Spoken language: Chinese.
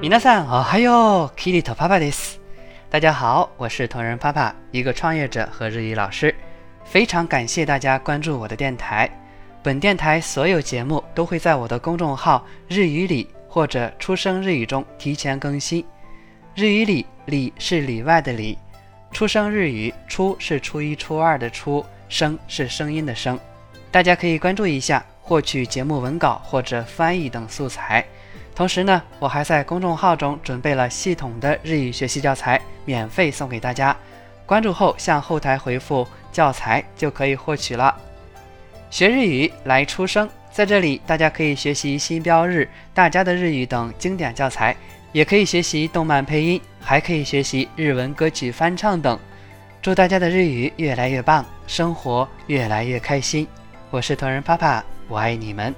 皆さんおはよう、キリトパパです。大家好，我是同人爸爸，一个创业者和日语老师。非常感谢大家关注我的电台。本电台所有节目都会在我的公众号“日语里”或者“出生日语”中提前更新。日语里里是里外的里，出生日语初是初一、初二的初，声是声音的声。大家可以关注一下，获取节目文稿或者翻译等素材。 同时呢，我还在公众号中准备了系统的日语学习教材，免费送给大家。关注后向后台回复“教材”就可以获取了。学日语来出生，在这里大家可以学习新标日、大家的日语等经典教材，也可以学习动漫配音，还可以学习日文歌曲翻唱等。祝大家的日语越来越棒，生活越来越开心。我是同人爸爸，我爱你们。